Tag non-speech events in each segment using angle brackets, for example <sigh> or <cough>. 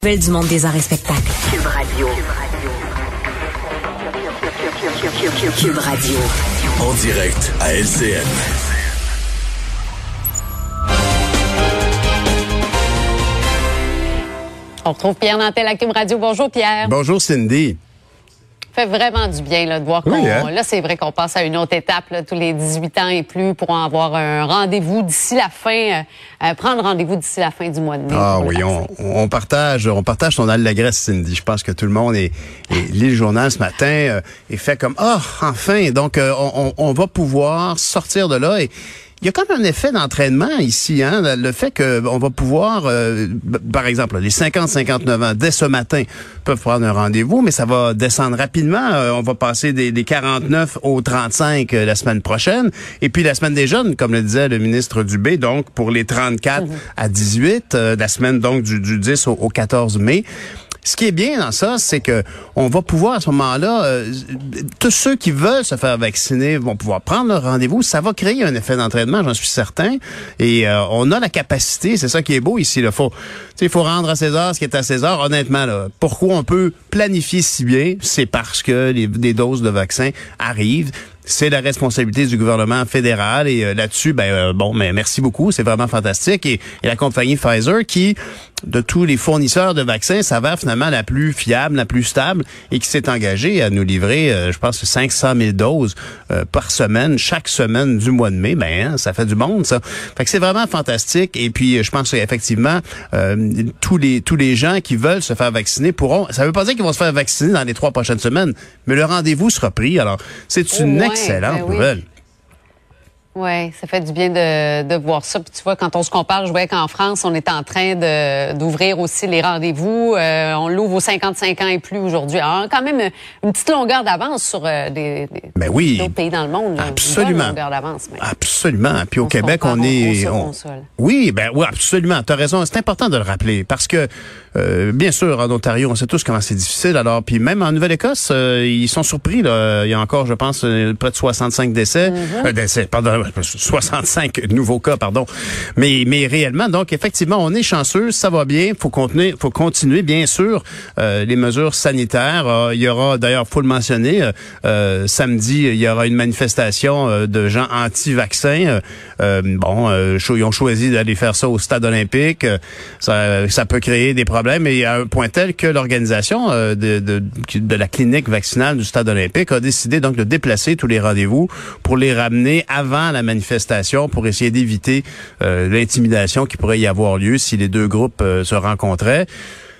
Nouvelle du monde des arts et spectacles. Cube Radio. Cube Radio. En direct à LCN. On retrouve Pierre Nantel à Cube Radio. Bonjour Pierre. Bonjour Cindy. Fait vraiment du bien là, de voir qu'on... Hein? Là, c'est vrai qu'on passe à une autre étape, là, tous les 18 ans et plus, pour avoir un rendez-vous d'ici la fin, euh, euh, prendre rendez-vous d'ici la fin du mois de mai. Ah oui, on, on partage, on partage ton allégresse, Cindy. Je pense que tout le monde est, est lit le journal ce matin euh, et fait comme ah enfin. Donc euh, on, on- on va pouvoir sortir de là et il y a comme un effet d'entraînement ici, hein, le fait que on va pouvoir, euh, par exemple, les 50-59 ans dès ce matin peuvent prendre un rendez-vous, mais ça va descendre rapidement. Euh, on va passer des, des 49 aux 35 euh, la semaine prochaine, et puis la semaine des jeunes, comme le disait le ministre Dubé, donc pour les 34 à 18, euh, la semaine donc du, du 10 au, au 14 mai. Ce qui est bien dans ça, c'est que on va pouvoir à ce moment-là, euh, tous ceux qui veulent se faire vacciner vont pouvoir prendre leur rendez-vous. Ça va créer un effet d'entraînement, j'en suis certain. Et euh, on a la capacité, c'est ça qui est beau ici. Il faut, faut rendre à César ce qui est à César. Honnêtement, là, pourquoi on peut planifier si bien, c'est parce que les, doses de vaccins arrivent. C'est la responsabilité du gouvernement fédéral et euh, là-dessus, ben bon, mais merci beaucoup, c'est vraiment fantastique. Et la compagnie Pfizer qui, de tous les fournisseurs de vaccins, s'avère finalement la plus fiable, la plus stable et qui s'est engagée à nous livrer, euh, je pense, 500 000 doses euh, par semaine, chaque semaine du mois de mai. Ben, hein, ça fait du monde, ça. Fait que c'est vraiment fantastique. Et puis, euh, je pense qu'effectivement, euh, tous les tous les gens qui veulent se faire vacciner pourront. Ça veut pas dire qu'ils vont se faire vacciner dans les trois prochaines semaines, mais le rendez-vous sera pris. Alors, c'est une excellente ben oui. nouvelle. Oui, ça fait du bien de, de voir ça. Puis tu vois, quand on se compare, je voyais qu'en France, on est en train de d'ouvrir aussi les rendez-vous. Euh, on l'ouvre aux 55 ans et plus aujourd'hui. Alors, quand même une petite longueur d'avance sur euh, des, des Ben oui. d'autres pays dans le monde. Une Absolument. longueur d'avance. mais- Absolument. Puis au On Québec, compare on est. on- console. Oui, ben oui, absolument. Tu as raison. C'est important de le rappeler parce que, euh, bien sûr, en Ontario, on sait tous comment c'est difficile. Alors, puis même en Nouvelle-Écosse, euh, ils sont surpris. Là. Il y a encore, je pense, euh, près de 65 décès. Euh, décès, pardon, <laughs> 65 nouveaux cas, pardon. Mais, mais réellement, donc effectivement, on est chanceux, ça va bien. Faut continuer, faut continuer, bien sûr, les mesures sanitaires. Il y aura, d'ailleurs, faut le mentionner, samedi, il y aura une manifestation de gens anti-vaccins. Bon, ils ont choisi d'aller faire ça au stade olympique. Ça, ça peut créer des problèmes, et à un point tel que l'organisation euh, de, la clinique vaccinale du stade olympique a décidé donc de déplacer tous les rendez-vous pour les ramener avant la manifestation pour essayer d'éviter euh, l'intimidation qui pourrait y avoir lieu si les deux groupes euh, se rencontraient.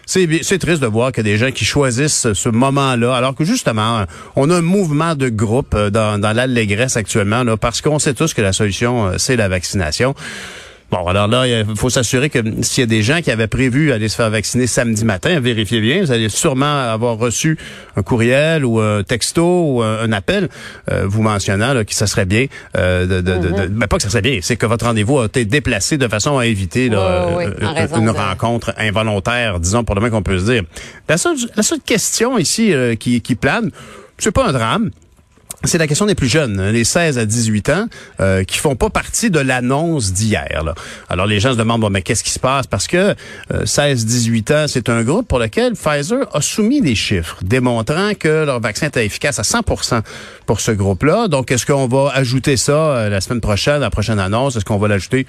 C'est triste de voir que des gens qui choisissent ce moment-là, alors que justement, on a un mouvement de groupe dans, dans l'allégresse actuellement, là, parce qu'on sait tous que la solution, c'est la vaccination. Bon, alors là, il faut s'assurer que s'il y a des gens qui avaient prévu aller se faire vacciner samedi matin, vérifiez bien, vous allez sûrement avoir reçu un courriel ou un texto ou un, appel euh, vous mentionnant là, que ça serait bien, euh, de, de, de- de- ben, pas que ça serait bien, c'est que votre rendez-vous a été déplacé de façon à éviter là, euh, une rencontre involontaire, disons pour le moins qu'on peut se dire. La seule, la seule question ici euh, qui, qui plane, c'est pas un drame. C'est la question des plus jeunes, hein, les 16 à 18 ans, euh, qui font pas partie de l'annonce d'hier. Alors les gens se demandent, bon, mais qu'est-ce qui se passe? Parce que euh, 16-18 ans, c'est un groupe pour lequel Pfizer a soumis des chiffres démontrant que leur vaccin était efficace à 100% pour ce groupe-là. Donc, est-ce qu'on va ajouter ça euh, la semaine prochaine, la prochaine annonce? Est-ce qu'on va l'ajouter?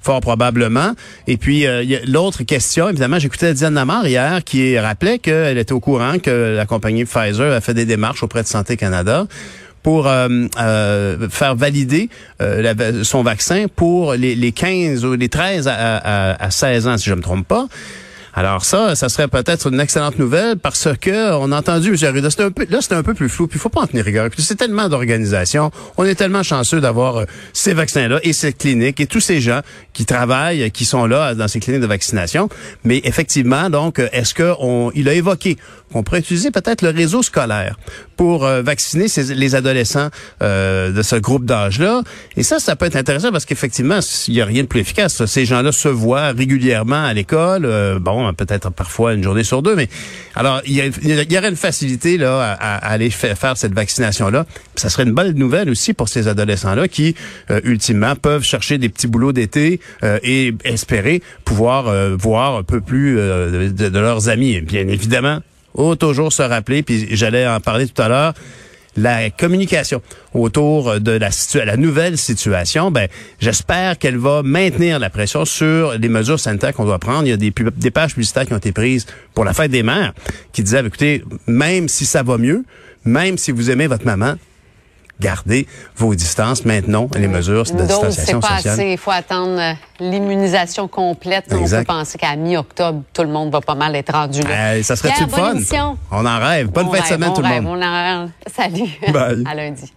Fort probablement. Et puis, euh, l'autre question, évidemment, j'écoutais Diane Lamar hier qui rappelait qu'elle était au courant que la compagnie Pfizer a fait des démarches auprès de Santé Canada pour euh, euh, faire valider euh, la son vaccin pour les, les 15 ou les 13 à, à, à 16 ans, si je me trompe pas. Alors ça, ça serait peut-être une excellente nouvelle parce que on a entendu M. Arruda, un peu, là c'était un peu plus flou, puis il faut pas en tenir rigueur. C'est tellement d'organisations, on est tellement chanceux d'avoir ces vaccins-là et cette clinique et tous ces gens qui travaillent, qui sont là dans ces cliniques de vaccination. Mais effectivement, donc, est-ce que on, il a évoqué qu'on pourrait utiliser peut-être le réseau scolaire pour euh, vacciner les adolescents euh, de ce groupe d'âge-là. Et ça, ça peut être intéressant parce qu'effectivement, il n'y a rien de plus efficace. Ces gens-là se voient régulièrement à l'école, euh, bon, peut-être parfois une journée sur deux, mais alors il y, a- y aurait une facilité là à, à aller fa- faire cette vaccination-là. Ça serait une bonne nouvelle aussi pour ces adolescents-là qui, euh, ultimement, peuvent chercher des petits boulots d'été euh, et espérer pouvoir voir un peu plus de, de leurs amis. Bien évidemment, faut toujours se rappeler, puis j'allais en parler tout à l'heure, la communication autour de la, nouvelle situation, ben j'espère qu'elle va maintenir la pression sur les mesures sanitaires qu'on doit prendre. Il y a des, des pages publicitaires qui ont été prises pour la fête des mères qui disaient, écoutez, même si ça va mieux, même si vous aimez votre maman, gardez vos distances, maintenons les mesures de distanciation pas sociale. assez. Il faut attendre euh, l'immunisation complète. On peut penser qu'à mi-octobre, tout le monde va pas mal être rendu là. Euh, ça serait-tu fun? émission. On en rêve. Bonne On fin de semaine tout le monde. on en rêve. Salut. Bye. à lundi.